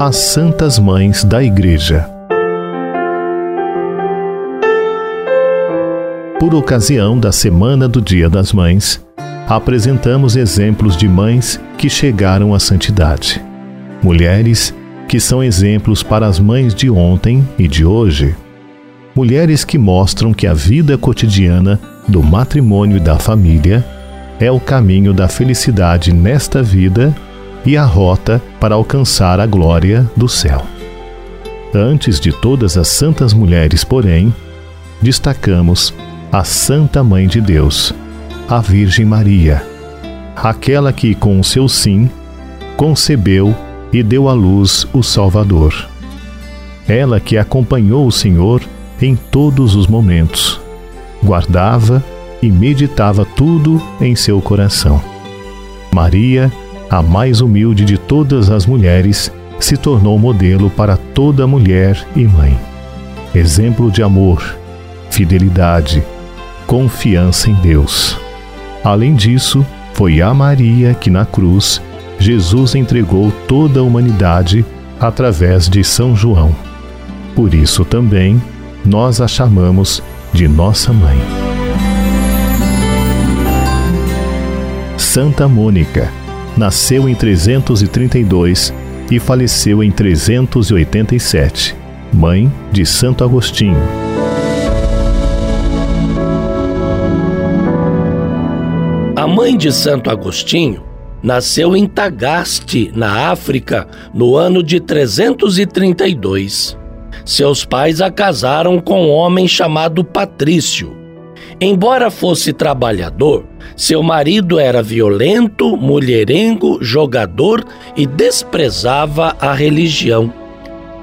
As Santas Mães da Igreja. Por ocasião da Semana do Dia das Mães, apresentamos exemplos de mães que chegaram à santidade. Mulheres que são exemplos para as mães de ontem e de hoje. Mulheres que mostram que a vida cotidiana do matrimônio e da família é o caminho da felicidade nesta vida e a rota para alcançar a glória do céu. Antes de todas as santas mulheres, porém, destacamos a Santa Mãe de Deus, a Virgem Maria, aquela que, com o seu sim, concebeu e deu à luz o Salvador. Ela que acompanhou o Senhor em todos os momentos, guardava e meditava tudo em seu coração. Maria, a mais humilde de todas as mulheres, se tornou modelo para toda mulher e mãe. Exemplo de amor, fidelidade, confiança em Deus. Além disso, foi a Maria que na cruz Jesus entregou toda a humanidade através de São João. Por isso também nós a chamamos de nossa mãe. Santa Mônica nasceu em 332 e faleceu em 387, mãe de Santo Agostinho. A mãe de Santo Agostinho nasceu em Tagaste, na África, no ano de 332. Seus pais a casaram com um homem chamado Patrício. Embora fosse trabalhador, seu marido era violento, mulherengo, jogador e desprezava a religião.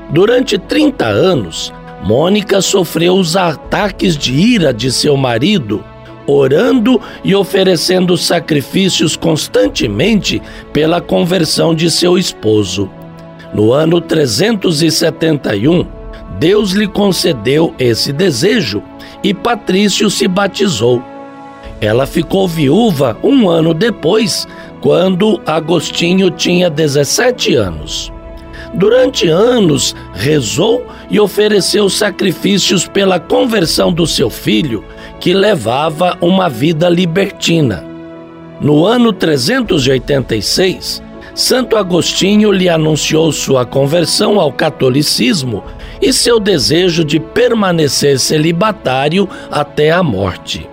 Durante 30 anos, Mônica sofreu os ataques de ira de seu marido, orando e oferecendo sacrifícios constantemente pela conversão de seu esposo. No ano 371, Deus lhe concedeu esse desejo e Patrício se batizou. Ela ficou viúva um ano depois, quando Agostinho tinha 17 anos. Durante anos, rezou e ofereceu sacrifícios pela conversão do seu filho, que levava uma vida libertina. No ano 386, Santo Agostinho lhe anunciou sua conversão ao catolicismo e seu desejo de permanecer celibatário até a morte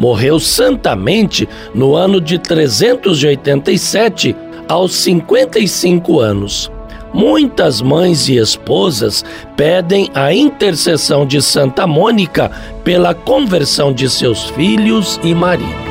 morreu santamente no ano de 387, aos 55 anos. Muitas mães e esposas pedem a intercessão de Santa Mônica pela conversão de seus filhos e maridos.